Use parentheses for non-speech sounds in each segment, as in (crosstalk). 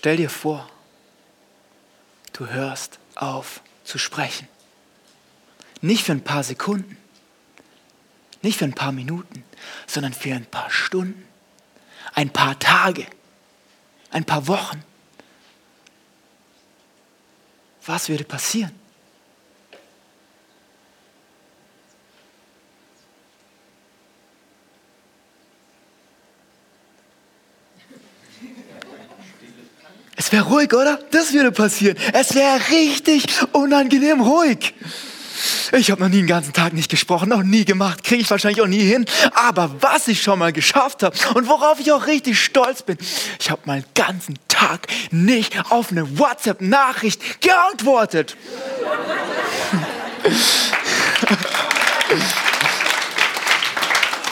stell dir vor, du hörst auf zu sprechen. Nicht für ein paar Sekunden, nicht für ein paar Minuten, sondern für ein paar Stunden, ein paar Tage, ein paar Wochen. Was würde passieren? Es wäre ruhig, oder? Das würde passieren. Es wäre richtig unangenehm ruhig. Ich habe noch nie einen ganzen Tag nicht gesprochen, noch nie gemacht, kriege ich wahrscheinlich auch nie hin. Aber was ich schon mal geschafft habe und worauf ich auch richtig stolz bin, ich habe mal einen ganzen Tag nicht auf eine WhatsApp-Nachricht geantwortet.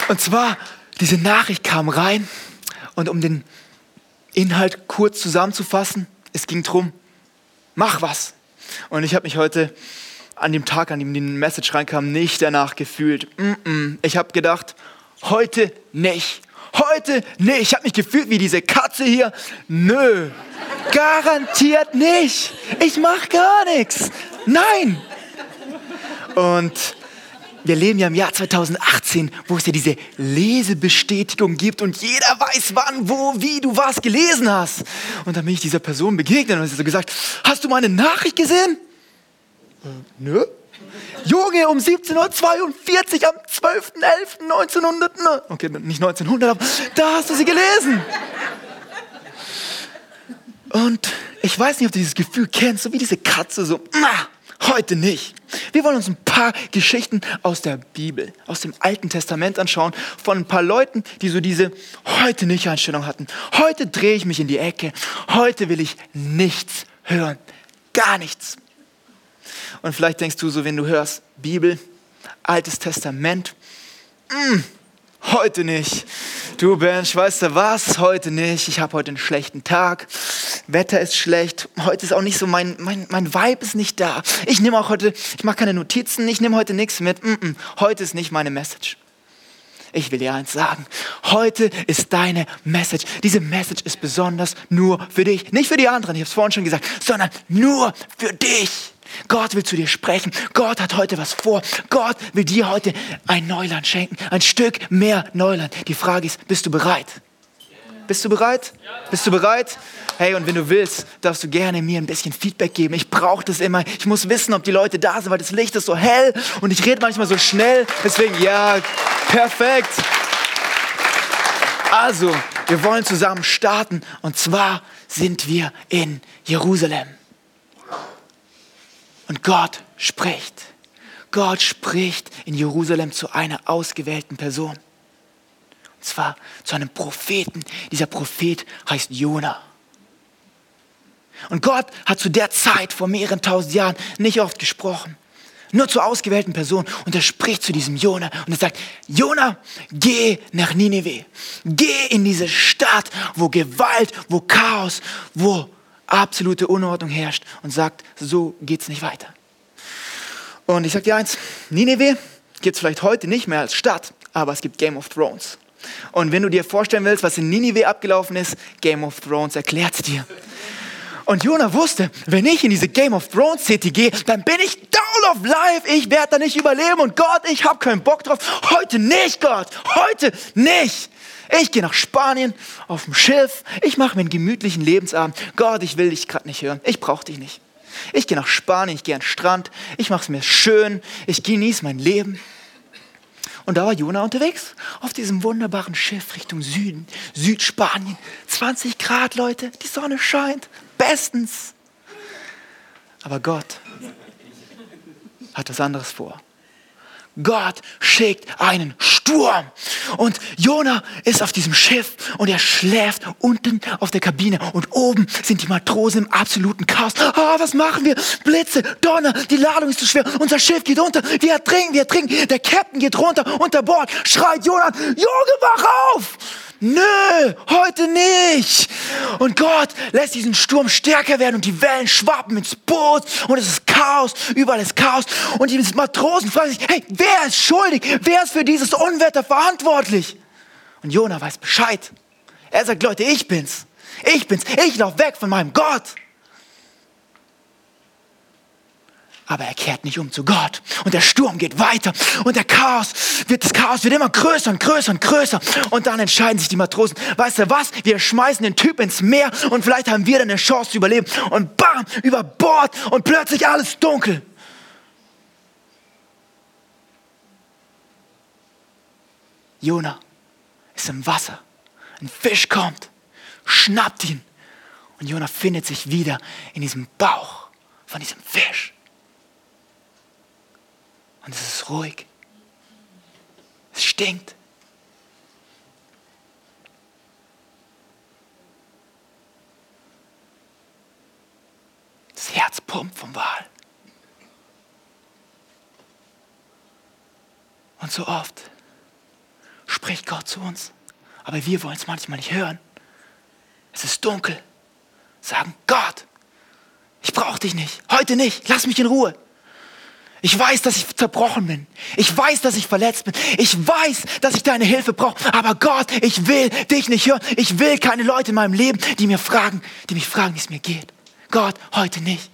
Und zwar, diese Nachricht kam rein und um den Inhalt kurz zusammenzufassen, es ging darum, mach was. Und ich habe mich heute an dem Tag, an dem die Message reinkam, nicht danach gefühlt. Mm -mm. Ich habe gedacht, heute nicht. Heute nicht. Ich habe mich gefühlt wie diese Katze hier. Nö, garantiert nicht. Ich mache gar nichts. Nein. Und wir leben ja im Jahr 2018, wo es ja diese Lesebestätigung gibt und jeder weiß, wann, wo, wie du was gelesen hast. Und dann bin ich dieser Person begegnet und sie so gesagt, hast du meine Nachricht gesehen? Äh, nö. Junge, um 17.42 Uhr am 12.11.1900, okay, nicht 1900, aber da hast du sie gelesen. Und ich weiß nicht, ob du dieses Gefühl kennst, so wie diese Katze, so, heute nicht. Wir wollen uns ein paar Geschichten aus der Bibel, aus dem Alten Testament anschauen, von ein paar Leuten, die so diese heute nicht Einstellung hatten. Heute drehe ich mich in die Ecke. Heute will ich nichts hören. Gar nichts. Und vielleicht denkst du so, wenn du hörst, Bibel, Altes Testament, mh, mm, heute nicht. Du Bench, weißt du was? Heute nicht. Ich habe heute einen schlechten Tag. Wetter ist schlecht. Heute ist auch nicht so mein, mein, mein Vibe ist nicht da. Ich nehme auch heute, ich mache keine Notizen, ich nehme heute nichts mit. Mm -mm, heute ist nicht meine Message. Ich will dir eins sagen. Heute ist deine Message. Diese Message ist besonders nur für dich. Nicht für die anderen, ich habe es vorhin schon gesagt, sondern nur für dich. Gott will zu dir sprechen. Gott hat heute was vor. Gott will dir heute ein Neuland schenken. Ein Stück mehr Neuland. Die Frage ist, bist du bereit? Bist du bereit? Bist du bereit? Hey, und wenn du willst, darfst du gerne mir ein bisschen Feedback geben. Ich brauche das immer. Ich muss wissen, ob die Leute da sind, weil das Licht ist so hell und ich rede manchmal so schnell. Deswegen, ja, perfekt. Also, wir wollen zusammen starten und zwar sind wir in Jerusalem. Und Gott spricht. Gott spricht in Jerusalem zu einer ausgewählten Person. Und zwar zu einem Propheten. Dieser Prophet heißt Jona. Und Gott hat zu der Zeit vor mehreren tausend Jahren nicht oft gesprochen. Nur zu ausgewählten Personen. Und er spricht zu diesem Jona und er sagt, Jona, geh nach Nineveh. Geh in diese Stadt, wo Gewalt, wo Chaos, wo absolute Unordnung herrscht und sagt, so geht es nicht weiter. Und ich sage dir eins, Nineveh gibt es vielleicht heute nicht mehr als Stadt, aber es gibt Game of Thrones. Und wenn du dir vorstellen willst, was in Nineveh abgelaufen ist, Game of Thrones erklärt es dir. Und Jonah wusste, wenn ich in diese Game of Thrones City gehe, dann bin ich down of life. Ich werde da nicht überleben. Und Gott, ich habe keinen Bock drauf. Heute nicht, Gott. Heute nicht. Ich gehe nach Spanien auf dem Schiff. Ich mache mir einen gemütlichen Lebensabend. Gott, ich will dich gerade nicht hören. Ich brauche dich nicht. Ich gehe nach Spanien, ich gehe an den Strand. Ich mache es mir schön. Ich genieße mein Leben. Und da war Jona unterwegs auf diesem wunderbaren Schiff Richtung Süden, Südspanien. 20 Grad, Leute, die Sonne scheint. Bestens. Aber Gott hat was anderes vor. Gott schickt einen Sturm. Und Jona ist auf diesem Schiff und er schläft unten auf der Kabine. Und oben sind die Matrosen im absoluten Chaos. Ah, was machen wir? Blitze, Donner, die Ladung ist zu schwer. Unser Schiff geht unter. Wir ertrinken, wir ertrinken. Der Captain geht runter unter Bord. Schreit Jona, Junge, wach auf! Nö, heute nicht. Und Gott lässt diesen Sturm stärker werden und die Wellen schwappen ins Boot und es ist Chaos, überall ist Chaos. Und die Matrosen fragen sich, hey, wer ist schuldig? Wer ist für dieses Unwetter verantwortlich? Und Jona weiß Bescheid. Er sagt, Leute, ich bin's. Ich bin's. Ich laufe weg von meinem Gott. Aber er kehrt nicht um zu Gott. Und der Sturm geht weiter und der Chaos wird, das Chaos wird immer größer und größer und größer. Und dann entscheiden sich die Matrosen, weißt du was, wir schmeißen den Typ ins Meer und vielleicht haben wir dann eine Chance zu überleben. Und bam, über Bord und plötzlich alles dunkel. Jona ist im Wasser. Ein Fisch kommt, schnappt ihn. Und Jona findet sich wieder in diesem Bauch von diesem Fisch. Und es ist ruhig. Es stinkt. Das Herz pumpt vom Wal. Und so oft spricht Gott zu uns, aber wir wollen es manchmal nicht hören. Es ist dunkel. Sagen, Gott, ich brauche dich nicht. Heute nicht. Lass mich in Ruhe. Ich weiß, dass ich zerbrochen bin. Ich weiß, dass ich verletzt bin. Ich weiß, dass ich deine Hilfe brauche. Aber Gott, ich will dich nicht hören. Ich will keine Leute in meinem Leben, die mir fragen, die mich fragen, wie es mir geht. Gott, heute nicht.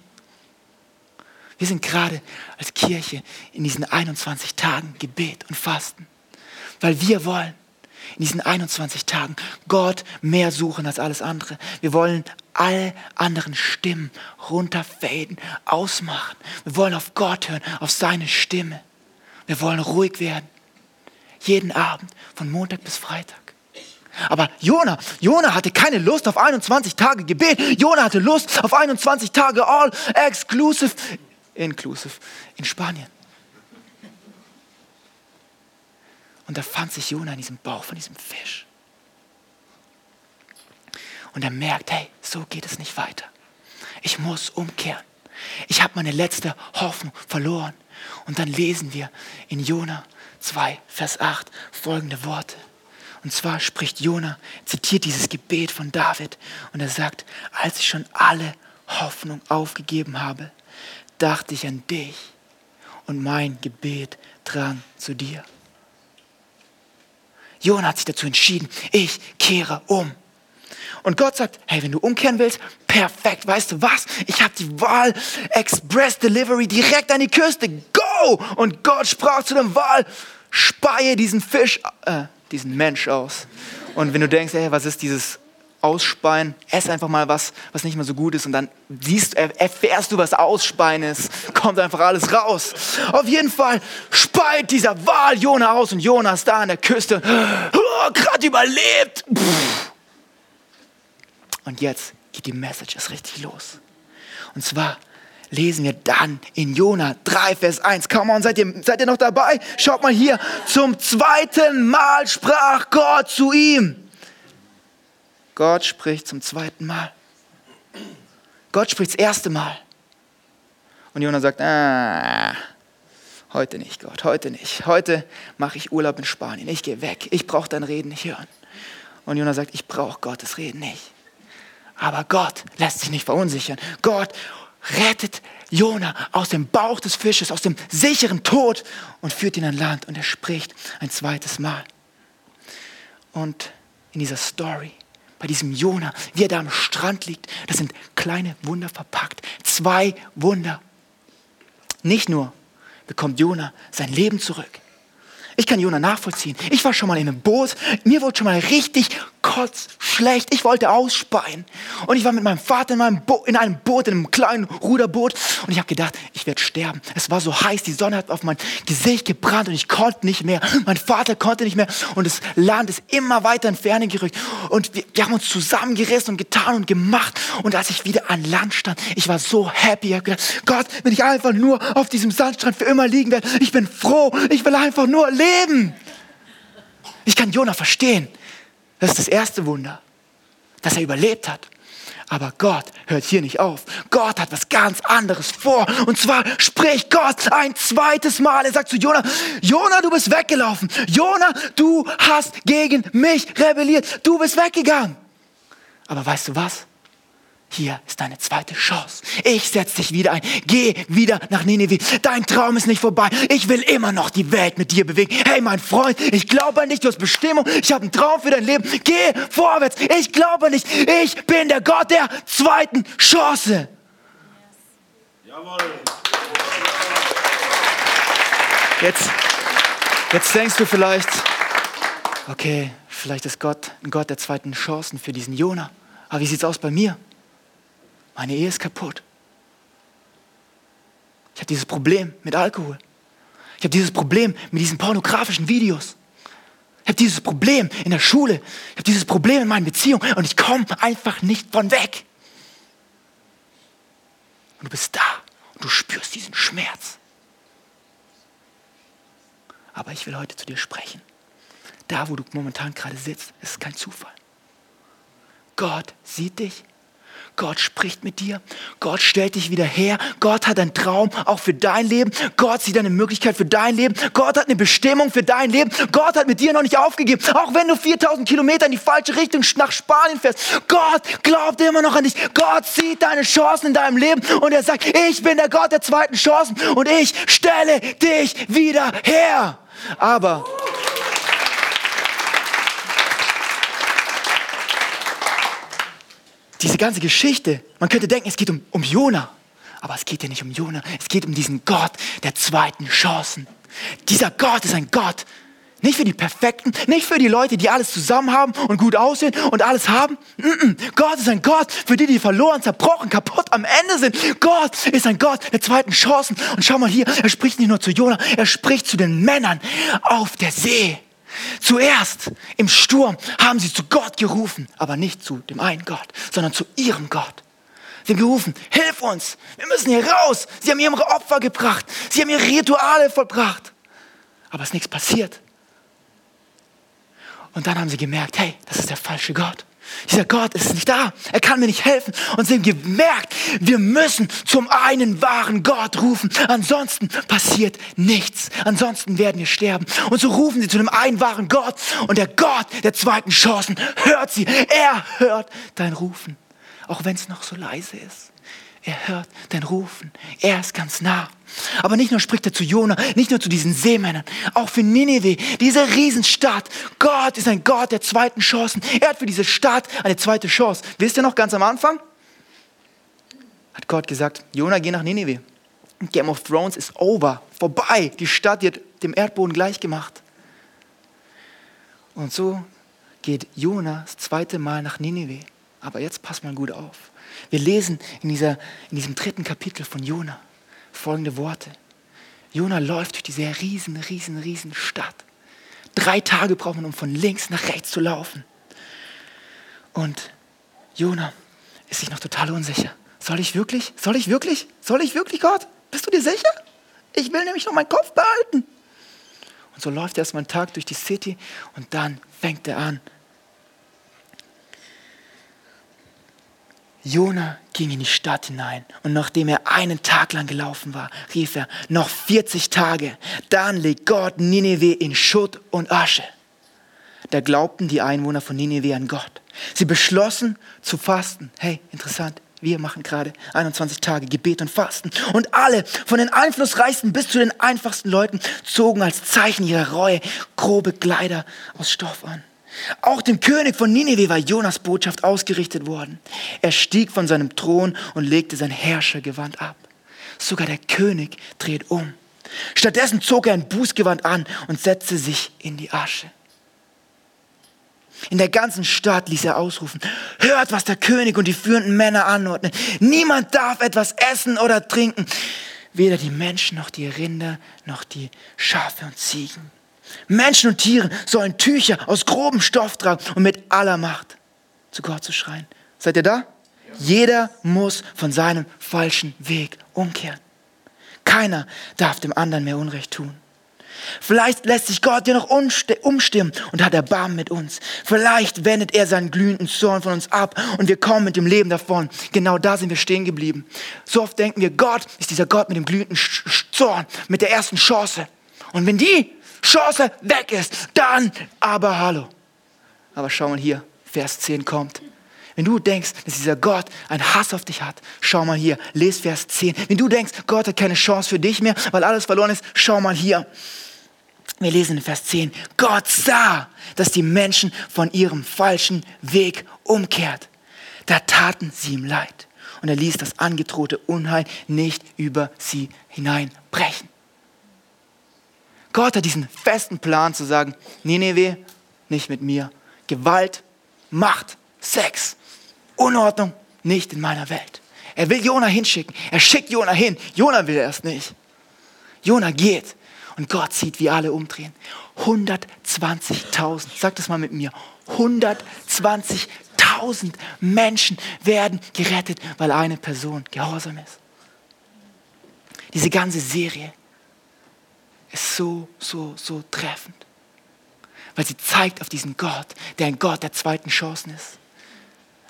Wir sind gerade als Kirche in diesen 21 Tagen Gebet und Fasten, weil wir wollen in diesen 21 Tagen Gott mehr suchen als alles andere. Wir wollen alle anderen Stimmen runterfaden, ausmachen. Wir wollen auf Gott hören, auf seine Stimme. Wir wollen ruhig werden. Jeden Abend, von Montag bis Freitag. Aber Jona, Jona hatte keine Lust auf 21 Tage Gebet. Jona hatte Lust auf 21 Tage all exclusive, inclusive in Spanien. Und da fand sich Jona in diesem Bauch von diesem Fisch. Und er merkt, hey, so geht es nicht weiter. Ich muss umkehren. Ich habe meine letzte Hoffnung verloren. Und dann lesen wir in Jona 2, Vers 8 folgende Worte. Und zwar spricht Jona, zitiert dieses Gebet von David und er sagt, als ich schon alle Hoffnung aufgegeben habe, dachte ich an dich und mein Gebet drang zu dir. Jona hat sich dazu entschieden, ich kehre um. Und Gott sagt, hey, wenn du umkehren willst, perfekt, weißt du was? Ich habe die Wahl Express Delivery direkt an die Küste. Go! Und Gott sprach zu dem Wal, speie diesen Fisch, äh, diesen Mensch aus. Und wenn du denkst, hey, was ist dieses Ausspeien, ess einfach mal was, was nicht mehr so gut ist und dann siehst, erfährst du, was Ausspeien ist. (laughs) Kommt einfach alles raus. Auf jeden Fall speit dieser Wal Jona aus und Jona ist da an der Küste. (gasps) Oh, Gerade überlebt. Und jetzt geht die Message erst richtig los. Und zwar lesen wir dann in Jona 3, Vers 1. Come on, seid ihr, seid ihr noch dabei? Schaut mal hier. Zum zweiten Mal sprach Gott zu ihm. Gott spricht zum zweiten Mal. Gott spricht das erste Mal. Und Jona sagt, ah, heute nicht, Gott, heute nicht. Heute mache ich Urlaub in Spanien. Ich gehe weg. Ich brauche dein Reden nicht hören. Und Jona sagt, ich brauche Gottes Reden nicht. Aber Gott lässt sich nicht verunsichern. Gott rettet Jona aus dem Bauch des Fisches, aus dem sicheren Tod und führt ihn an Land. Und er spricht ein zweites Mal. Und in dieser Story bei diesem Jona, wie er da am Strand liegt. Das sind kleine Wunder verpackt. Zwei Wunder. Nicht nur bekommt Jona sein Leben zurück. Ich kann Jona nachvollziehen. Ich war schon mal in einem Boot. Mir wurde schon mal richtig kotzschlecht. Ich wollte ausspeien. Und ich war mit meinem Vater in, meinem in einem Boot, in einem kleinen Ruderboot. Und ich habe gedacht, ich werde sterben. Es war so heiß, die Sonne hat auf mein Gesicht gebrannt und ich konnte nicht mehr. Mein Vater konnte nicht mehr. Und das Land ist immer weiter in Ferne gerückt. Und wir, wir haben uns zusammengerissen und getan und gemacht. Und als ich wieder an Land stand, ich war so happy. Ich habe gedacht, Gott, wenn ich einfach nur auf diesem Sandstrand für immer liegen werde, ich bin froh. Ich will einfach nur leben. Ich kann Jonah verstehen. Das ist das erste Wunder, dass er überlebt hat. Aber Gott hört hier nicht auf. Gott hat was ganz anderes vor. Und zwar spricht Gott ein zweites Mal. Er sagt zu Jona, Jona, du bist weggelaufen. Jona, du hast gegen mich rebelliert. Du bist weggegangen. Aber weißt du was? Hier ist deine zweite Chance. Ich setze dich wieder ein. Geh wieder nach Nineveh. Dein Traum ist nicht vorbei. Ich will immer noch die Welt mit dir bewegen. Hey, mein Freund, ich glaube an dich. Du hast Bestimmung. Ich habe einen Traum für dein Leben. Geh vorwärts. Ich glaube nicht. Ich bin der Gott der zweiten Chance. Jawohl. Jetzt, jetzt denkst du vielleicht, okay, vielleicht ist Gott ein Gott der zweiten Chancen für diesen Jona. Aber wie sieht es aus bei mir? Meine Ehe ist kaputt. Ich habe dieses Problem mit Alkohol. Ich habe dieses Problem mit diesen pornografischen Videos. Ich habe dieses Problem in der Schule. Ich habe dieses Problem in meinen Beziehungen und ich komme einfach nicht von weg. Und du bist da und du spürst diesen Schmerz. Aber ich will heute zu dir sprechen. Da, wo du momentan gerade sitzt, ist kein Zufall. Gott sieht dich. Gott spricht mit dir. Gott stellt dich wieder her. Gott hat einen Traum auch für dein Leben. Gott sieht eine Möglichkeit für dein Leben. Gott hat eine Bestimmung für dein Leben. Gott hat mit dir noch nicht aufgegeben. Auch wenn du 4000 Kilometer in die falsche Richtung nach Spanien fährst. Gott glaubt immer noch an dich. Gott sieht deine Chancen in deinem Leben und er sagt, ich bin der Gott der zweiten Chancen und ich stelle dich wieder her. Aber diese ganze Geschichte, man könnte denken, es geht um, um Jona. Aber es geht ja nicht um Jona, es geht um diesen Gott der zweiten Chancen. Dieser Gott ist ein Gott, nicht für die Perfekten, nicht für die Leute, die alles zusammen haben und gut aussehen und alles haben. -mm. Gott ist ein Gott für die, die verloren, zerbrochen, kaputt am Ende sind. Gott ist ein Gott der zweiten Chancen. Und schau mal hier, er spricht nicht nur zu Jona, er spricht zu den Männern auf der See. Zuerst im Sturm haben sie zu Gott gerufen, aber nicht zu dem einen Gott, sondern zu ihrem Gott. Sie haben gerufen, hilf uns, wir müssen hier raus. Sie haben ihre Opfer gebracht, sie haben ihre Rituale vollbracht. Aber es ist nichts passiert. Und dann haben sie gemerkt, hey, das ist der falsche Gott. Dieser Gott ist nicht da. Er kann mir nicht helfen. Und sie haben gemerkt, wir müssen zum einen wahren Gott rufen. Ansonsten passiert nichts. Ansonsten werden wir sterben. Und so rufen sie zu dem einen wahren Gott. Und der Gott der zweiten Chancen hört sie. Er hört dein Rufen. Auch wenn es noch so leise ist. Er hört dein Rufen. Er ist ganz nah. Aber nicht nur spricht er zu Jona, nicht nur zu diesen Seemännern, auch für Nineveh, diese Riesenstadt. Gott ist ein Gott der zweiten Chancen. Er hat für diese Stadt eine zweite Chance. Wisst ihr noch ganz am Anfang? Hat Gott gesagt, Jona, geh nach Nineveh. Game of Thrones ist over, vorbei. Die Stadt wird dem Erdboden gleichgemacht. Und so geht Jona das zweite Mal nach Nineveh. Aber jetzt passt mal gut auf. Wir lesen in, dieser, in diesem dritten Kapitel von Jona folgende Worte. Jona läuft durch diese riesen, riesen, riesen Stadt. Drei Tage braucht man, um von links nach rechts zu laufen. Und Jona ist sich noch total unsicher. Soll ich wirklich? Soll ich wirklich? Soll ich wirklich, Gott? Bist du dir sicher? Ich will nämlich noch meinen Kopf behalten. Und so läuft er erstmal einen Tag durch die City und dann fängt er an, Jona ging in die Stadt hinein und nachdem er einen Tag lang gelaufen war, rief er, noch 40 Tage, dann legt Gott Nineveh in Schutt und Asche. Da glaubten die Einwohner von Nineveh an Gott. Sie beschlossen zu fasten. Hey, interessant. Wir machen gerade 21 Tage Gebet und Fasten. Und alle, von den einflussreichsten bis zu den einfachsten Leuten, zogen als Zeichen ihrer Reue grobe Kleider aus Stoff an. Auch dem König von Nineveh war Jonas Botschaft ausgerichtet worden. Er stieg von seinem Thron und legte sein Herrschergewand ab. Sogar der König dreht um. Stattdessen zog er ein Bußgewand an und setzte sich in die Asche. In der ganzen Stadt ließ er ausrufen, hört, was der König und die führenden Männer anordnen. Niemand darf etwas essen oder trinken, weder die Menschen noch die Rinder noch die Schafe und Ziegen. Menschen und Tiere sollen Tücher aus grobem Stoff tragen und mit aller Macht zu Gott zu schreien. Seid ihr da? Jeder muss von seinem falschen Weg umkehren. Keiner darf dem anderen mehr Unrecht tun. Vielleicht lässt sich Gott ja noch umstimmen und hat Erbarmen mit uns. Vielleicht wendet er seinen glühenden Zorn von uns ab und wir kommen mit dem Leben davon. Genau da sind wir stehen geblieben. So oft denken wir, Gott ist dieser Gott mit dem glühenden Zorn, mit der ersten Chance. Und wenn die Chance weg ist, dann aber hallo. Aber schau mal hier, Vers 10 kommt. Wenn du denkst, dass dieser Gott einen Hass auf dich hat, schau mal hier, lest Vers 10. Wenn du denkst, Gott hat keine Chance für dich mehr, weil alles verloren ist, schau mal hier. Wir lesen in Vers 10, Gott sah, dass die Menschen von ihrem falschen Weg umkehrt. Da taten sie ihm leid und er ließ das angedrohte Unheil nicht über sie hineinbrechen. Gott hat diesen festen Plan zu sagen, Nineveh, nicht mit mir. Gewalt, Macht, Sex, Unordnung, nicht in meiner Welt. Er will Jona hinschicken. Er schickt Jona hin. Jona will erst nicht. Jona geht. Und Gott sieht, wie alle umdrehen. 120.000, sag das mal mit mir. 120.000 Menschen werden gerettet, weil eine Person gehorsam ist. Diese ganze Serie ist so, so, so treffend. Weil sie zeigt auf diesen Gott, der ein Gott der zweiten Chancen ist.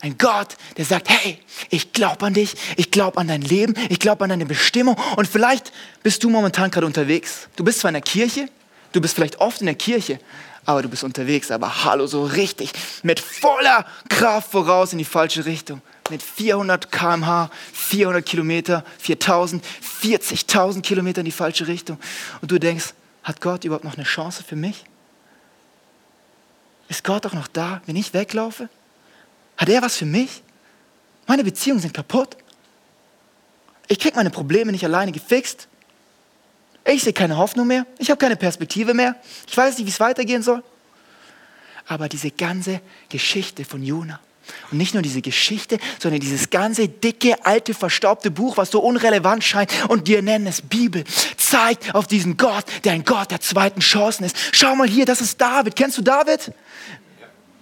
Ein Gott, der sagt, hey, ich glaube an dich, ich glaube an dein Leben, ich glaube an deine Bestimmung. Und vielleicht bist du momentan gerade unterwegs. Du bist zwar in der Kirche, du bist vielleicht oft in der Kirche, aber du bist unterwegs, aber hallo, so richtig, mit voller Kraft voraus in die falsche Richtung. Mit 400 km/h, 400 Kilometer, 4000, 40.000 Kilometer in die falsche Richtung. Und du denkst, hat Gott überhaupt noch eine Chance für mich? Ist Gott auch noch da, wenn ich weglaufe? Hat er was für mich? Meine Beziehungen sind kaputt. Ich kriege meine Probleme nicht alleine gefixt. Ich sehe keine Hoffnung mehr. Ich habe keine Perspektive mehr. Ich weiß nicht, wie es weitergehen soll. Aber diese ganze Geschichte von Jona und nicht nur diese Geschichte, sondern dieses ganze dicke, alte, verstaubte Buch, was so unrelevant scheint und wir nennen es Bibel, zeigt auf diesen Gott, der ein Gott der zweiten Chancen ist. Schau mal hier, das ist David. Kennst du David?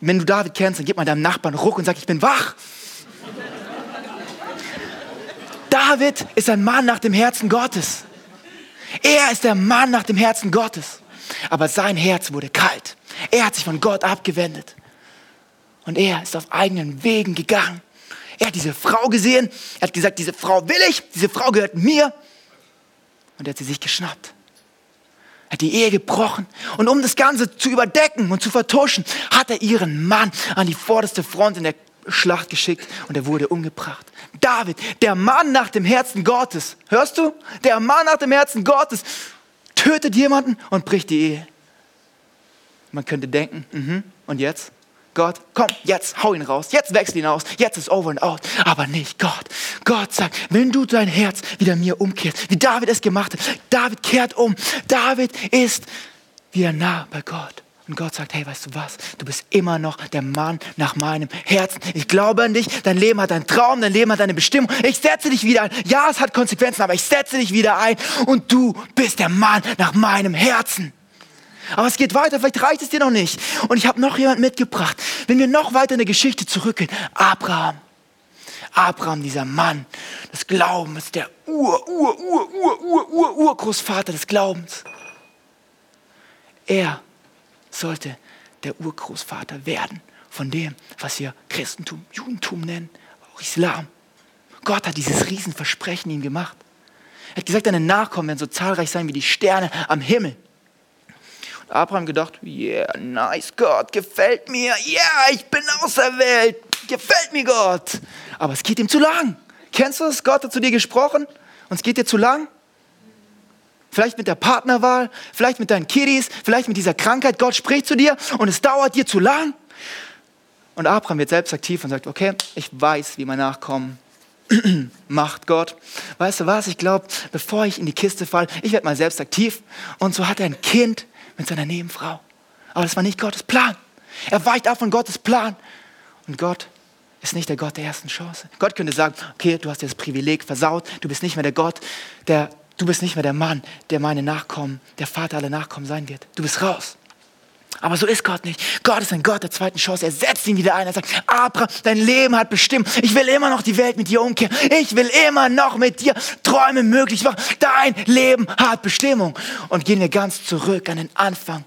Wenn du David kennst, dann gib mal deinem Nachbarn Ruck und sag, ich bin wach. David ist ein Mann nach dem Herzen Gottes. Er ist der Mann nach dem Herzen Gottes. Aber sein Herz wurde kalt. Er hat sich von Gott abgewendet. Und er ist auf eigenen Wegen gegangen. Er hat diese Frau gesehen. Er hat gesagt, diese Frau will ich. Diese Frau gehört mir. Und er hat sie sich geschnappt. Er hat die Ehe gebrochen. Und um das Ganze zu überdecken und zu vertuschen, hat er ihren Mann an die vorderste Front in der Schlacht geschickt und er wurde umgebracht. David, der Mann nach dem Herzen Gottes, hörst du? Der Mann nach dem Herzen Gottes tötet jemanden und bricht die Ehe. Man könnte denken, mh, und jetzt? Gott, komm, jetzt hau ihn raus, jetzt wechsel ihn aus, jetzt ist over and out. Aber nicht Gott. Gott sagt, wenn du dein Herz wieder mir umkehrst, wie David es gemacht hat, David kehrt um. David ist wieder nah bei Gott. Und Gott sagt, hey, weißt du was? Du bist immer noch der Mann nach meinem Herzen. Ich glaube an dich. Dein Leben hat einen Traum, dein Leben hat eine Bestimmung. Ich setze dich wieder ein. Ja, es hat Konsequenzen, aber ich setze dich wieder ein. Und du bist der Mann nach meinem Herzen. Aber es geht weiter, vielleicht reicht es dir noch nicht. Und ich habe noch jemand mitgebracht. Wenn wir noch weiter in der Geschichte zurückgehen, Abraham. Abraham, dieser Mann des Glaubens, der Ur, Ur, Ur, Ur, Ur, Ur, Urgroßvater des Glaubens. Er sollte der Urgroßvater werden von dem, was wir Christentum, Judentum nennen, auch Islam. Gott hat dieses Riesenversprechen ihm gemacht. Er hat gesagt, deine Nachkommen werden so zahlreich sein wie die Sterne am Himmel. Abraham gedacht, yeah, nice Gott, gefällt mir, yeah, ich bin auserwählt, gefällt mir Gott. Aber es geht ihm zu lang. Kennst du es? Gott hat zu dir gesprochen und es geht dir zu lang. Vielleicht mit der Partnerwahl, vielleicht mit deinen Kiddies, vielleicht mit dieser Krankheit. Gott spricht zu dir und es dauert dir zu lang. Und Abraham wird selbst aktiv und sagt, okay, ich weiß, wie mein Nachkommen (clears throat) macht Gott. Weißt du was? Ich glaube, bevor ich in die Kiste falle, ich werde mal selbst aktiv. Und so hat er ein Kind mit seiner Nebenfrau. Aber das war nicht Gottes Plan. Er weicht ab von Gottes Plan. Und Gott ist nicht der Gott der ersten Chance. Gott könnte sagen, okay, du hast dir das Privileg versaut, du bist nicht mehr der Gott, der, du bist nicht mehr der Mann, der meine Nachkommen, der Vater aller Nachkommen sein wird. Du bist raus. Aber so ist Gott nicht. Gott ist ein Gott der zweiten Chance. Er setzt ihn wieder ein. Er sagt, Abraham, dein Leben hat bestimmt. Ich will immer noch die Welt mit dir umkehren. Ich will immer noch mit dir Träume möglich machen. Dein Leben hat Bestimmung. Und gehen wir ganz zurück an den Anfang.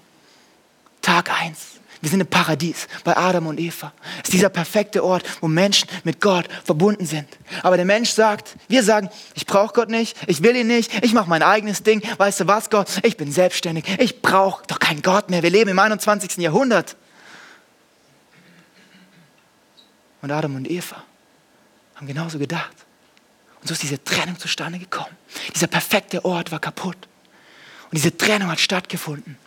Tag 1. Wir sind im Paradies bei Adam und Eva. Es ist dieser perfekte Ort, wo Menschen mit Gott verbunden sind. Aber der Mensch sagt, wir sagen, ich brauche Gott nicht, ich will ihn nicht, ich mache mein eigenes Ding. Weißt du was, Gott? Ich bin selbstständig. Ich brauche doch keinen Gott mehr. Wir leben im 21. Jahrhundert. Und Adam und Eva haben genauso gedacht. Und so ist diese Trennung zustande gekommen. Dieser perfekte Ort war kaputt. Und diese Trennung hat stattgefunden.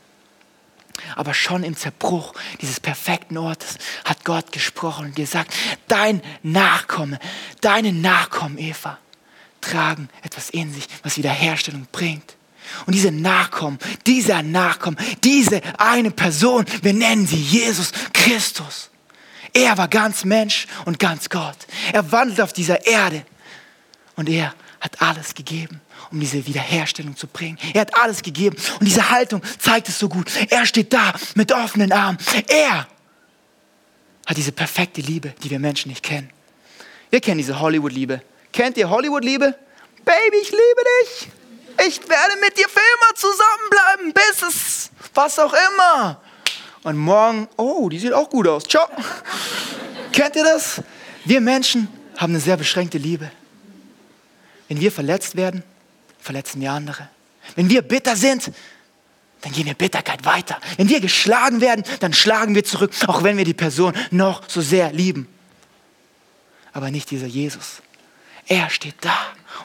Aber schon im Zerbruch dieses perfekten Ortes hat Gott gesprochen und gesagt, dein Nachkomme, deine Nachkommen, Eva, tragen etwas in sich, was Wiederherstellung bringt. Und diese Nachkommen, dieser Nachkommen, diese eine Person, wir nennen sie Jesus Christus. Er war ganz Mensch und ganz Gott. Er wandelt auf dieser Erde und er hat alles gegeben, um diese Wiederherstellung zu bringen. Er hat alles gegeben und diese Haltung zeigt es so gut. Er steht da mit offenen Armen. Er hat diese perfekte Liebe, die wir Menschen nicht kennen. Wir kennen diese Hollywood-Liebe. Kennt ihr Hollywood-Liebe? Baby, ich liebe dich. Ich werde mit dir für immer zusammenbleiben, bis es was auch immer. Und morgen, oh, die sieht auch gut aus. Ciao. (laughs) Kennt ihr das? Wir Menschen haben eine sehr beschränkte Liebe. Wenn wir verletzt werden, verletzen wir andere. Wenn wir bitter sind, dann gehen wir Bitterkeit weiter. Wenn wir geschlagen werden, dann schlagen wir zurück, auch wenn wir die Person noch so sehr lieben. Aber nicht dieser Jesus. Er steht da.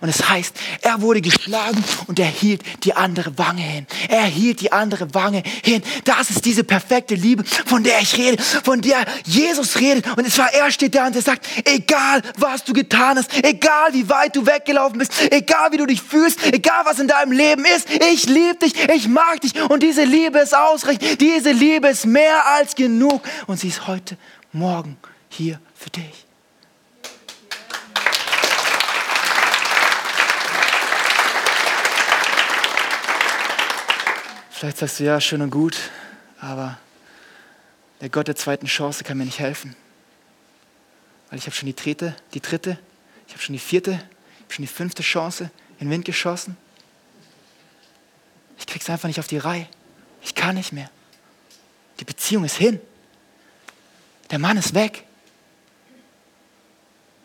Und es heißt, er wurde geschlagen und er hielt die andere Wange hin. Er hielt die andere Wange hin. Das ist diese perfekte Liebe, von der ich rede, von der Jesus redet. Und zwar er steht da und er sagt, egal was du getan hast, egal wie weit du weggelaufen bist, egal wie du dich fühlst, egal was in deinem Leben ist, ich liebe dich, ich mag dich und diese Liebe ist ausreichend. Diese Liebe ist mehr als genug und sie ist heute, morgen hier für dich. Vielleicht sagst du, ja, schön und gut, aber der Gott der zweiten Chance kann mir nicht helfen. Weil ich habe schon die dritte, die dritte, ich habe schon die vierte, ich habe schon die fünfte Chance in den Wind geschossen. Ich krieg's einfach nicht auf die Reihe. Ich kann nicht mehr. Die Beziehung ist hin. Der Mann ist weg.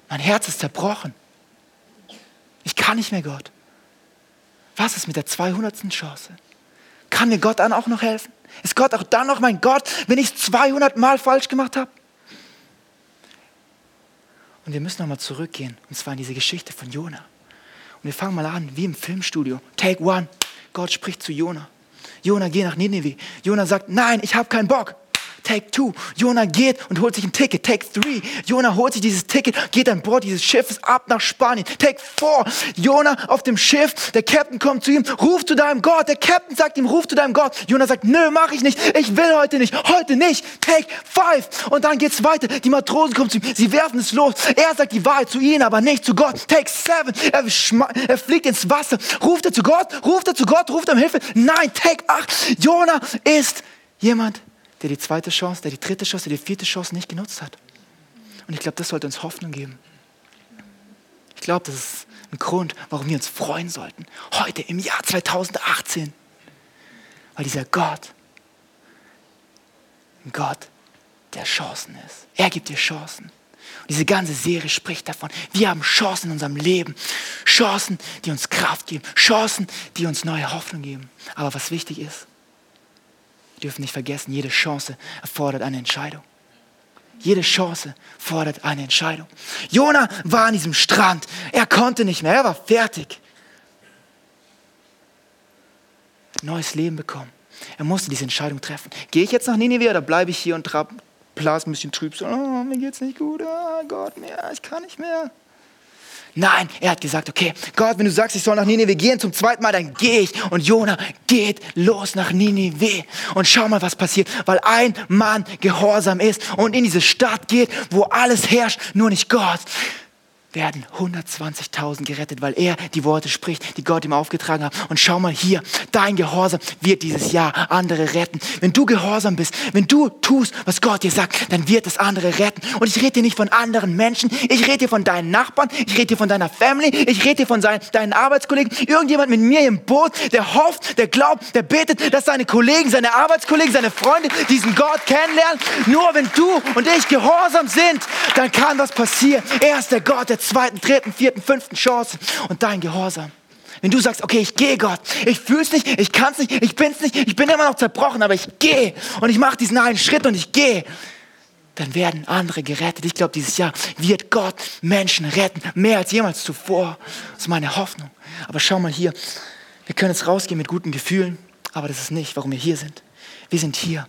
Mein Herz ist zerbrochen. Ich kann nicht mehr, Gott. Was ist mit der 200. Chance? Kann mir Gott dann auch noch helfen? Ist Gott auch dann noch mein Gott, wenn ich es 200 Mal falsch gemacht habe? Und wir müssen nochmal zurückgehen, und zwar in diese Geschichte von Jona. Und wir fangen mal an, wie im Filmstudio. Take one. Gott spricht zu Jona. Jona, geh nach Nineveh. Jona sagt, nein, ich habe keinen Bock. Take two. Jonah geht und holt sich ein Ticket. Take three. Jonah holt sich dieses Ticket, geht an Bord dieses Schiffes ab nach Spanien. Take four. Jonah auf dem Schiff, der Captain kommt zu ihm, ruf zu deinem Gott. Der Captain sagt ihm, ruf zu deinem Gott. Jonah sagt, nö, mach ich nicht. Ich will heute nicht. Heute nicht. Take five. Und dann geht's weiter. Die Matrosen kommen zu ihm. Sie werfen es los. Er sagt die Wahrheit zu ihnen, aber nicht zu Gott. Take seven. Er, er fliegt ins Wasser. Ruft er zu Gott? Ruft er zu Gott? Ruft er um Hilfe? Nein. Take acht. Jonah ist jemand, der die zweite Chance, der die dritte Chance, der die vierte Chance nicht genutzt hat. Und ich glaube, das sollte uns Hoffnung geben. Ich glaube, das ist ein Grund, warum wir uns freuen sollten. Heute im Jahr 2018. Weil dieser Gott ein Gott der Chancen ist. Er gibt dir Chancen. Und diese ganze Serie spricht davon. Wir haben Chancen in unserem Leben. Chancen, die uns Kraft geben. Chancen, die uns neue Hoffnung geben. Aber was wichtig ist, wir dürfen nicht vergessen, jede Chance erfordert eine Entscheidung. Jede Chance fordert eine Entscheidung. Jona war an diesem Strand. Er konnte nicht mehr. Er war fertig. Neues Leben bekommen. Er musste diese Entscheidung treffen. Gehe ich jetzt nach Nineveh oder bleibe ich hier und blase ein bisschen trüb? So, oh, mir geht's nicht gut. Oh Gott, mehr. Ich kann nicht mehr. Nein, er hat gesagt, okay, Gott, wenn du sagst, ich soll nach Nineveh gehen zum zweiten Mal, dann gehe ich. Und Jona geht los nach Nineveh. Und schau mal, was passiert, weil ein Mann gehorsam ist und in diese Stadt geht, wo alles herrscht, nur nicht Gott werden 120.000 gerettet, weil er die Worte spricht, die Gott ihm aufgetragen hat. Und schau mal hier, dein Gehorsam wird dieses Jahr andere retten. Wenn du gehorsam bist, wenn du tust, was Gott dir sagt, dann wird es andere retten. Und ich rede dir nicht von anderen Menschen, ich rede dir von deinen Nachbarn, ich rede dir von deiner Family, ich rede dir von seinen, deinen Arbeitskollegen, irgendjemand mit mir im Boot, der hofft, der glaubt, der betet, dass seine Kollegen, seine Arbeitskollegen, seine Freunde diesen Gott kennenlernen. Nur wenn du und ich gehorsam sind, dann kann was passieren. Er ist der Gott, der zweiten, dritten, vierten, fünften Chance und dein Gehorsam. Wenn du sagst, okay, ich gehe Gott, ich fühl's nicht, ich kann's nicht, ich bin's nicht, ich bin immer noch zerbrochen, aber ich gehe und ich mache diesen einen Schritt und ich gehe, dann werden andere gerettet. Ich glaube, dieses Jahr wird Gott Menschen retten, mehr als jemals zuvor. Das ist meine Hoffnung. Aber schau mal hier, wir können jetzt rausgehen mit guten Gefühlen, aber das ist nicht, warum wir hier sind. Wir sind hier,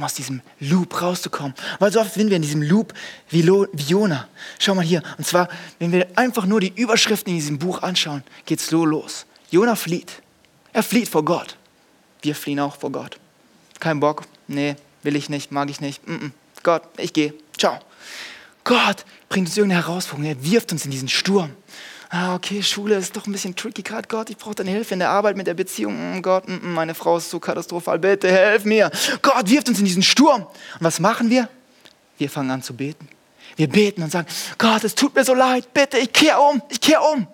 um aus diesem Loop rauszukommen. Weil so oft sind wir in diesem Loop wie, Lo, wie Jona. Schau mal hier. Und zwar, wenn wir einfach nur die Überschriften in diesem Buch anschauen, geht es so los. Jona flieht. Er flieht vor Gott. Wir fliehen auch vor Gott. Kein Bock. Nee, will ich nicht, mag ich nicht. Mm -mm. Gott, ich gehe. Ciao. Gott bringt uns irgendeine Herausforderung. Er wirft uns in diesen Sturm. Ah, okay, Schule ist doch ein bisschen tricky gerade. Gott, ich brauche deine Hilfe in der Arbeit mit der Beziehung. Mm, Gott, mm, meine Frau ist so katastrophal. Bitte helf mir. Gott wirft uns in diesen Sturm. Und was machen wir? Wir fangen an zu beten. Wir beten und sagen, Gott, es tut mir so leid. Bitte, ich kehre um. Ich kehre um.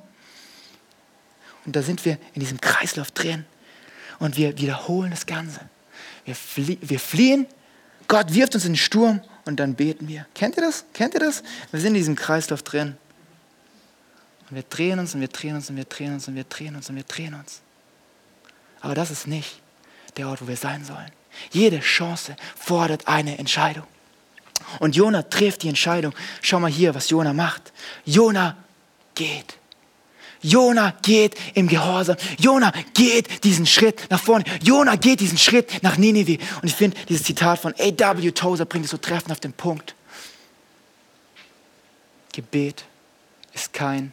Und da sind wir in diesem Kreislauf drin. Und wir wiederholen das Ganze. Wir, flie wir fliehen Gott wirft uns in den Sturm und dann beten wir. Kennt ihr das? Kennt ihr das? Wir sind in diesem Kreislauf drin. Und wir drehen uns und wir drehen uns und wir drehen uns und wir drehen uns und wir drehen uns. Aber das ist nicht der Ort, wo wir sein sollen. Jede Chance fordert eine Entscheidung. Und Jona trifft die Entscheidung. Schau mal hier, was Jona macht. Jona geht. Jona geht im Gehorsam. Jona geht diesen Schritt nach vorne. Jona geht diesen Schritt nach Nineveh. Und ich finde, dieses Zitat von A.W. Tozer bringt es so treffend auf den Punkt. Gebet ist kein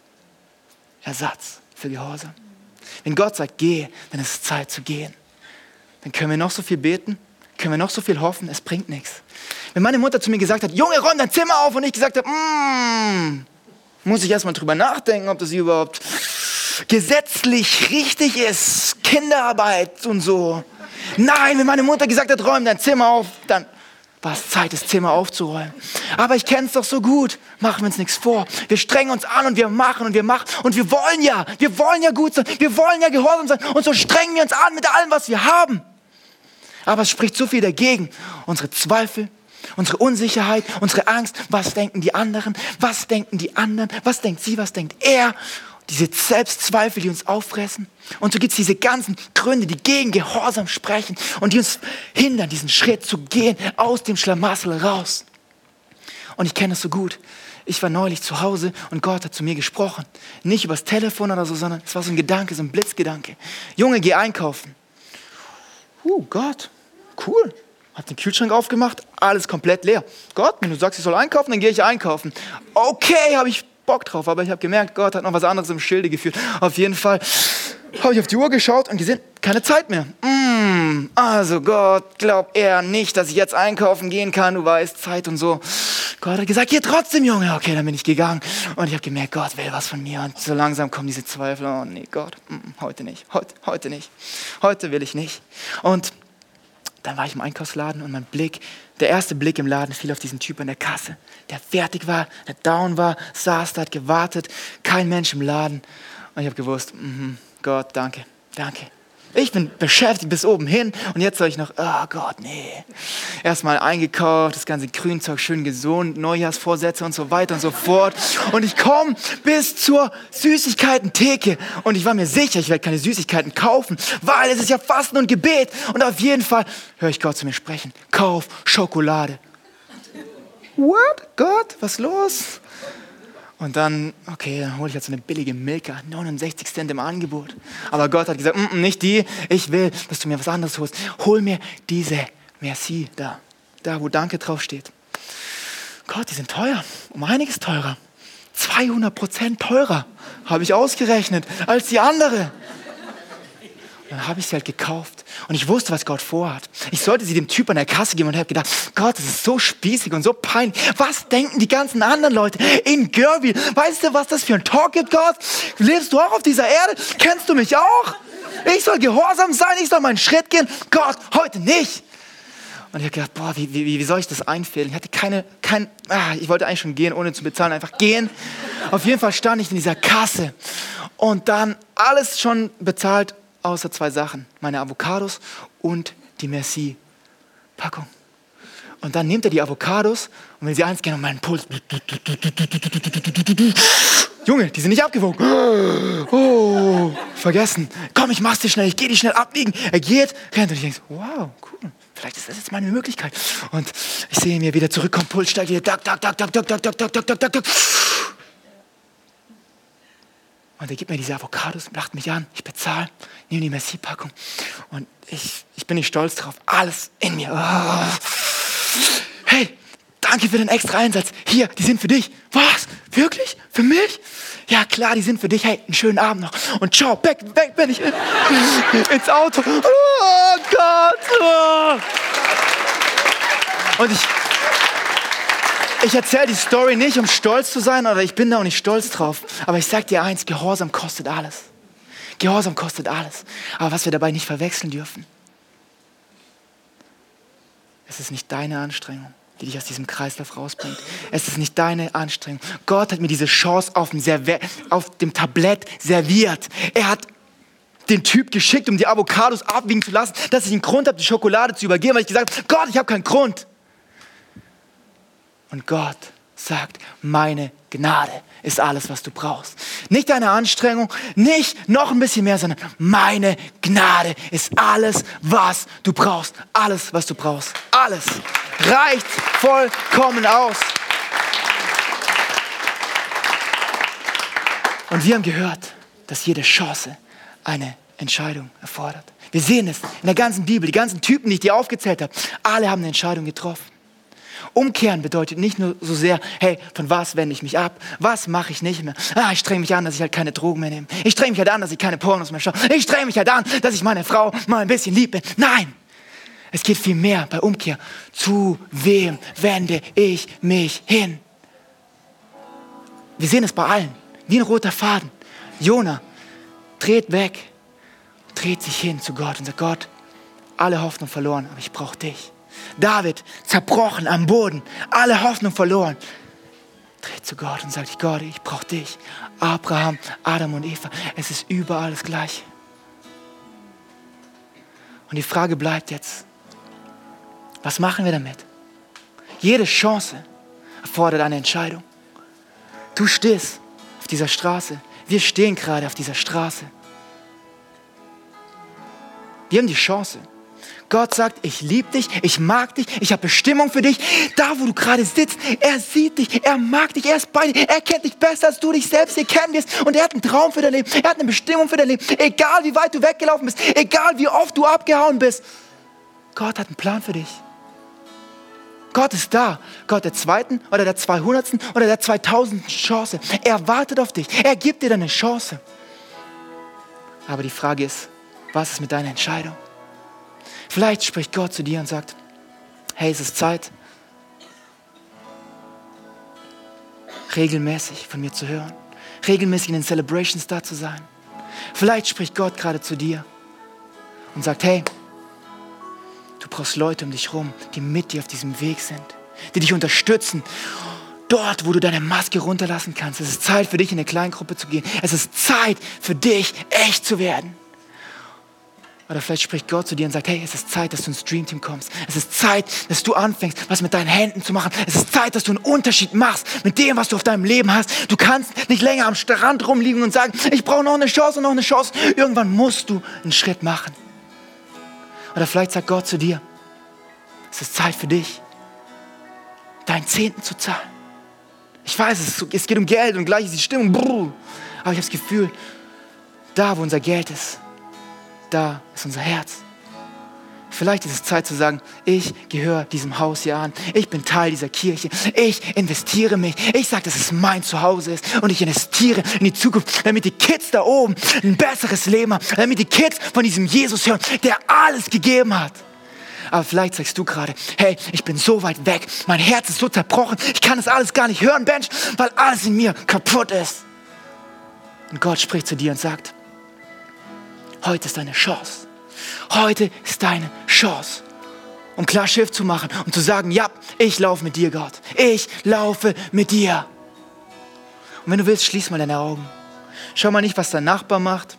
Ersatz für Gehorsam. Wenn Gott sagt, geh, dann ist es Zeit zu gehen. Dann können wir noch so viel beten, können wir noch so viel hoffen, es bringt nichts. Wenn meine Mutter zu mir gesagt hat, Junge, räum dein Zimmer auf und ich gesagt habe, mm, muss ich erstmal drüber nachdenken, ob das überhaupt gesetzlich richtig ist. Kinderarbeit und so. Nein, wenn meine Mutter gesagt hat, räum dein Zimmer auf, dann war es Zeit, das Zimmer aufzuräumen. Aber ich kenne es doch so gut. Machen wir uns nichts vor. Wir strengen uns an und wir machen und wir machen. Und wir wollen ja, wir wollen ja gut sein. Wir wollen ja gehorsam sein. Und so strengen wir uns an mit allem, was wir haben. Aber es spricht so viel dagegen. Unsere Zweifel, Unsere Unsicherheit, unsere Angst, was denken die anderen, was denken die anderen, was denkt sie, was denkt er, diese Selbstzweifel, die uns auffressen. Und so gibt es diese ganzen Gründe, die gegen Gehorsam sprechen und die uns hindern, diesen Schritt zu gehen, aus dem Schlamassel raus. Und ich kenne es so gut. Ich war neulich zu Hause und Gott hat zu mir gesprochen. Nicht übers Telefon oder so, sondern es war so ein Gedanke, so ein Blitzgedanke. Junge, geh einkaufen. Uh, Gott, cool. Hab den Kühlschrank aufgemacht, alles komplett leer. Gott, wenn du sagst, ich soll einkaufen, dann gehe ich einkaufen. Okay, habe ich Bock drauf, aber ich habe gemerkt, Gott hat noch was anderes im Schilde geführt. Auf jeden Fall habe ich auf die Uhr geschaut und gesehen, keine Zeit mehr. Mm, also Gott, glaub er nicht, dass ich jetzt einkaufen gehen kann, du weißt, Zeit und so. Gott hat gesagt, geh trotzdem, Junge. Okay, dann bin ich gegangen und ich habe gemerkt, Gott will was von mir. Und so langsam kommen diese Zweifel. Oh nee, Gott, mm, heute nicht, heute, heute nicht. Heute will ich nicht. Und dann war ich im Einkaufsladen und mein Blick, der erste Blick im Laden fiel auf diesen Typ an der Kasse, der fertig war, der down war, saß da, hat gewartet, kein Mensch im Laden. Und ich habe gewusst, mm, Gott, danke, danke. Ich bin beschäftigt bis oben hin und jetzt soll ich noch, oh Gott, nee. Erstmal eingekauft, das ganze Grünzeug schön gesund, Neujahrsvorsätze und so weiter und so fort. Und ich komme bis zur Süßigkeiten-Theke und ich war mir sicher, ich werde keine Süßigkeiten kaufen, weil es ist ja Fasten und Gebet. Und auf jeden Fall höre ich Gott zu mir sprechen. Kauf Schokolade. What? Gott, was los? Und dann, okay, dann hole ich jetzt so eine billige Milka, 69 Cent im Angebot. Aber Gott hat gesagt, mm, mm, nicht die, ich will, dass du mir was anderes holst. Hol mir diese Merci da, da wo Danke draufsteht. Gott, die sind teuer, um einiges teurer. 200 Prozent teurer, habe ich ausgerechnet, als die andere dann habe ich sie halt gekauft. Und ich wusste, was Gott vorhat. Ich sollte sie dem Typ an der Kasse geben und habe gedacht, Gott, das ist so spießig und so peinlich. Was denken die ganzen anderen Leute in Gerby? Weißt du, was das für ein Talk gibt, Gott? Lebst du auch auf dieser Erde? Kennst du mich auch? Ich soll gehorsam sein, ich soll meinen Schritt gehen. Gott, heute nicht. Und ich habe gedacht, boah, wie, wie, wie soll ich das einfällen? Ich hatte keine, kein, ah, ich wollte eigentlich schon gehen, ohne zu bezahlen, einfach gehen. Auf jeden Fall stand ich in dieser Kasse und dann alles schon bezahlt außer zwei Sachen, meine Avocados und die Merci-Packung. Und dann nimmt er die Avocados und will sie eins gehen und meinen Puls. Junge, die sind nicht abgewogen. Oh, vergessen. Komm, ich mach's dir schnell, ich geh die schnell abbiegen. Er geht, rennt und ich denke, wow, cool. vielleicht ist das jetzt meine Möglichkeit. Und ich sehe mir wieder zurückkommen, Puls steigt wieder, dack, dack, dack, dack, dack, dack, dack, dack, dack, dack, dack. Und er gibt mir diese Avocados, lacht mich an, ich bezahle, nehme die Messi-Packung und ich, ich bin nicht stolz drauf. Alles in mir. Oh. Hey, danke für den extra Einsatz. Hier, die sind für dich. Was? Wirklich? Für mich? Ja, klar, die sind für dich. Hey, einen schönen Abend noch. Und ciao, weg, weg bin ich in, (laughs) ins Auto. Oh Gott. Oh. Und ich, ich erzähle die Story nicht, um stolz zu sein, oder ich bin da auch nicht stolz drauf. Aber ich sage dir eins, Gehorsam kostet alles. Gehorsam kostet alles. Aber was wir dabei nicht verwechseln dürfen, es ist nicht deine Anstrengung, die dich aus diesem Kreislauf rausbringt. Es ist nicht deine Anstrengung. Gott hat mir diese Chance auf dem, Server auf dem Tablett serviert. Er hat den Typ geschickt, um die Avocados abwiegen zu lassen, dass ich einen Grund habe, die Schokolade zu übergeben, weil ich gesagt habe, Gott, ich habe keinen Grund. Und Gott sagt, meine Gnade ist alles, was du brauchst. Nicht deine Anstrengung, nicht noch ein bisschen mehr, sondern meine Gnade ist alles, was du brauchst. Alles, was du brauchst. Alles reicht vollkommen aus. Und wir haben gehört, dass jede Chance eine Entscheidung erfordert. Wir sehen es in der ganzen Bibel, die ganzen Typen, die ich dir aufgezählt habe, alle haben eine Entscheidung getroffen. Umkehren bedeutet nicht nur so sehr, hey, von was wende ich mich ab? Was mache ich nicht mehr? Ah, ich strenge mich an, dass ich halt keine Drogen mehr nehme. Ich strenge mich halt an, dass ich keine Pornos mehr schaue. Ich strenge mich halt an, dass ich meine Frau mal ein bisschen liebe. Nein! Es geht viel mehr bei Umkehr. Zu wem wende ich mich hin? Wir sehen es bei allen, wie ein roter Faden. Jona dreht weg, dreht sich hin zu Gott und sagt, Gott, alle Hoffnung verloren, aber ich brauche dich. David zerbrochen am Boden, alle Hoffnung verloren. Dreht zu Gott und sagt, Gott, ich brauche dich. Abraham, Adam und Eva, es ist überall das Gleiche. Und die Frage bleibt jetzt, was machen wir damit? Jede Chance erfordert eine Entscheidung. Du stehst auf dieser Straße. Wir stehen gerade auf dieser Straße. Wir haben die Chance, Gott sagt, ich liebe dich, ich mag dich, ich habe Bestimmung für dich. Da, wo du gerade sitzt, er sieht dich, er mag dich, er ist bei dir, er kennt dich besser, als du dich selbst hier kennen wirst. Und er hat einen Traum für dein Leben, er hat eine Bestimmung für dein Leben. Egal, wie weit du weggelaufen bist, egal, wie oft du abgehauen bist. Gott hat einen Plan für dich. Gott ist da. Gott der zweiten oder der zweihundertsten oder der zweitausendsten Chance. Er wartet auf dich. Er gibt dir deine Chance. Aber die Frage ist, was ist mit deiner Entscheidung? Vielleicht spricht Gott zu dir und sagt, hey, es ist Zeit, regelmäßig von mir zu hören, regelmäßig in den Celebrations da zu sein. Vielleicht spricht Gott gerade zu dir und sagt, hey, du brauchst Leute um dich herum, die mit dir auf diesem Weg sind, die dich unterstützen. Dort, wo du deine Maske runterlassen kannst. Es ist Zeit für dich in eine Kleingruppe zu gehen. Es ist Zeit für dich, echt zu werden. Oder vielleicht spricht Gott zu dir und sagt, hey, es ist Zeit, dass du ins Dreamteam kommst. Es ist Zeit, dass du anfängst, was mit deinen Händen zu machen. Es ist Zeit, dass du einen Unterschied machst mit dem, was du auf deinem Leben hast. Du kannst nicht länger am Strand rumliegen und sagen, ich brauche noch eine Chance und noch eine Chance. Irgendwann musst du einen Schritt machen. Oder vielleicht sagt Gott zu dir, es ist Zeit für dich, deinen Zehnten zu zahlen. Ich weiß, es geht um Geld und gleich ist die Stimmung, brrr. aber ich habe das Gefühl, da, wo unser Geld ist, da ist unser Herz. Vielleicht ist es Zeit zu sagen, ich gehöre diesem Haus hier an. Ich bin Teil dieser Kirche. Ich investiere mich. Ich sage, dass es mein Zuhause ist. Und ich investiere in die Zukunft, damit die Kids da oben ein besseres Leben haben. Damit die Kids von diesem Jesus hören, der alles gegeben hat. Aber vielleicht sagst du gerade, hey, ich bin so weit weg. Mein Herz ist so zerbrochen. Ich kann das alles gar nicht hören, Bench, weil alles in mir kaputt ist. Und Gott spricht zu dir und sagt, Heute ist deine Chance. Heute ist deine Chance, um klar Schiff zu machen und zu sagen, ja, ich laufe mit dir, Gott. Ich laufe mit dir. Und wenn du willst, schließ mal deine Augen. Schau mal nicht, was dein Nachbar macht.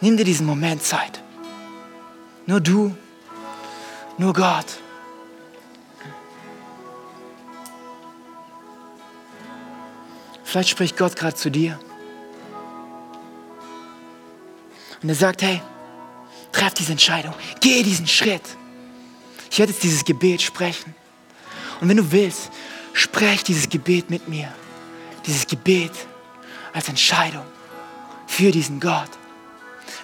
Nimm dir diesen Moment Zeit. Nur du, nur Gott. Vielleicht spricht Gott gerade zu dir. Und er sagt, hey, Treff diese Entscheidung. Geh diesen Schritt. Ich werde jetzt dieses Gebet sprechen. Und wenn du willst, sprech dieses Gebet mit mir. Dieses Gebet als Entscheidung für diesen Gott.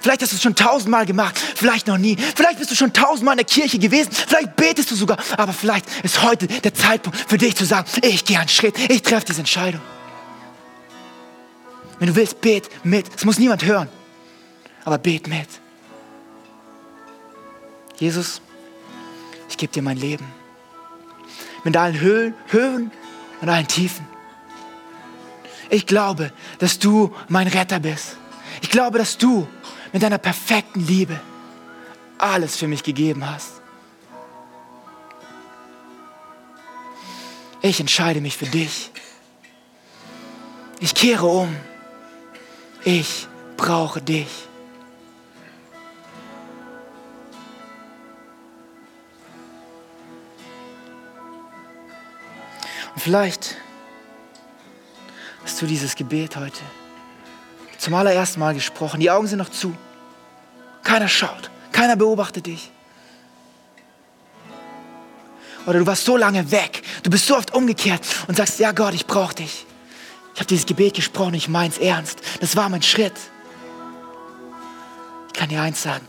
Vielleicht hast du es schon tausendmal gemacht, vielleicht noch nie. Vielleicht bist du schon tausendmal in der Kirche gewesen, vielleicht betest du sogar, aber vielleicht ist heute der Zeitpunkt für dich zu sagen, ich gehe einen Schritt, ich treffe diese Entscheidung. Wenn du willst, bet mit. Es muss niemand hören, aber bet mit. Jesus, ich gebe dir mein Leben. Mit allen Höhen, Höhen und allen Tiefen. Ich glaube, dass du mein Retter bist. Ich glaube, dass du mit deiner perfekten Liebe alles für mich gegeben hast. Ich entscheide mich für dich. Ich kehre um. Ich brauche dich. Vielleicht hast du dieses Gebet heute zum allerersten Mal gesprochen. Die Augen sind noch zu. Keiner schaut. Keiner beobachtet dich. Oder du warst so lange weg. Du bist so oft umgekehrt und sagst, ja Gott, ich brauche dich. Ich habe dieses Gebet gesprochen, ich meins ernst. Das war mein Schritt. Ich kann dir eins sagen.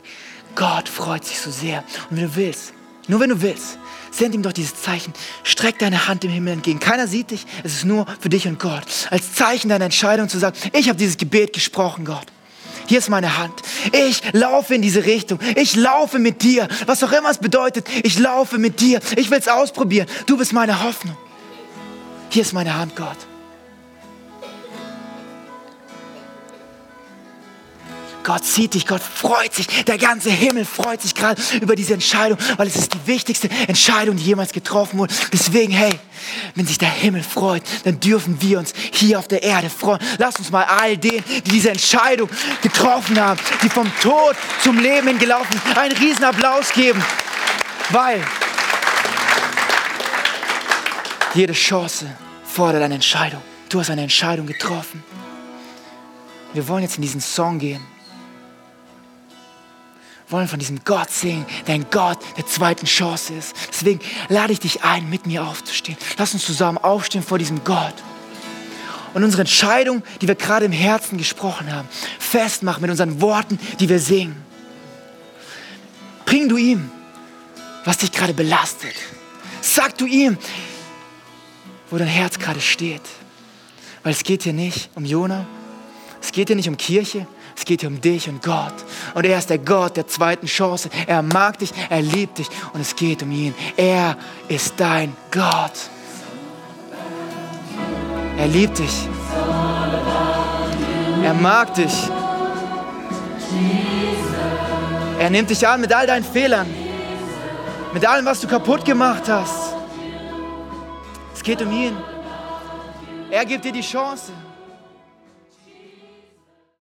Gott freut sich so sehr. Und wenn du willst, nur wenn du willst, send ihm doch dieses Zeichen. Streck deine Hand dem Himmel entgegen. Keiner sieht dich. Es ist nur für dich und Gott. Als Zeichen deiner Entscheidung zu sagen, ich habe dieses Gebet gesprochen, Gott. Hier ist meine Hand. Ich laufe in diese Richtung. Ich laufe mit dir. Was auch immer es bedeutet, ich laufe mit dir. Ich will es ausprobieren. Du bist meine Hoffnung. Hier ist meine Hand, Gott. Gott sieht dich, Gott freut sich, der ganze Himmel freut sich gerade über diese Entscheidung, weil es ist die wichtigste Entscheidung, die jemals getroffen wurde. Deswegen, hey, wenn sich der Himmel freut, dann dürfen wir uns hier auf der Erde freuen. Lass uns mal all denen, die diese Entscheidung getroffen haben, die vom Tod zum Leben hingelaufen, einen riesen Applaus geben, weil jede Chance fordert eine Entscheidung. Du hast eine Entscheidung getroffen. Wir wollen jetzt in diesen Song gehen wollen von diesem Gott singen, der ein Gott der zweiten Chance ist. Deswegen lade ich dich ein, mit mir aufzustehen. Lass uns zusammen aufstehen vor diesem Gott. Und unsere Entscheidung, die wir gerade im Herzen gesprochen haben, festmachen mit unseren Worten, die wir singen. Bring du ihm, was dich gerade belastet. Sag du ihm, wo dein Herz gerade steht. Weil es geht hier nicht um Jona, es geht hier nicht um Kirche, es geht hier um dich und Gott. Und er ist der Gott der zweiten Chance. Er mag dich, er liebt dich und es geht um ihn. Er ist dein Gott. Er liebt dich. Er mag dich. Er nimmt dich an mit all deinen Fehlern. Mit allem, was du kaputt gemacht hast. Es geht um ihn. Er gibt dir die Chance.